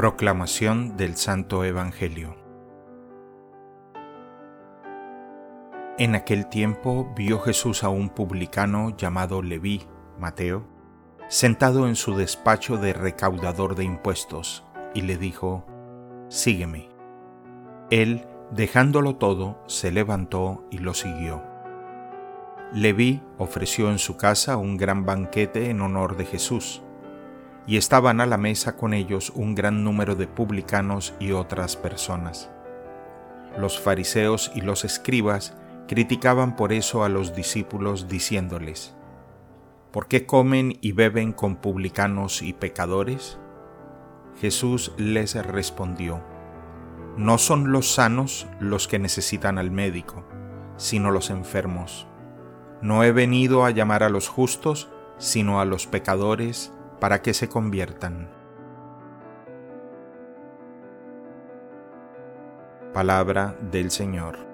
Proclamación del Santo Evangelio En aquel tiempo vio Jesús a un publicano llamado Leví, Mateo, sentado en su despacho de recaudador de impuestos, y le dijo, Sígueme. Él, dejándolo todo, se levantó y lo siguió. Leví ofreció en su casa un gran banquete en honor de Jesús, y estaban a la mesa con ellos un gran número de publicanos y otras personas. Los fariseos y los escribas criticaban por eso a los discípulos diciéndoles, ¿por qué comen y beben con publicanos y pecadores? Jesús les respondió, No son los sanos los que necesitan al médico, sino los enfermos. No he venido a llamar a los justos, sino a los pecadores, para que se conviertan. Palabra del Señor.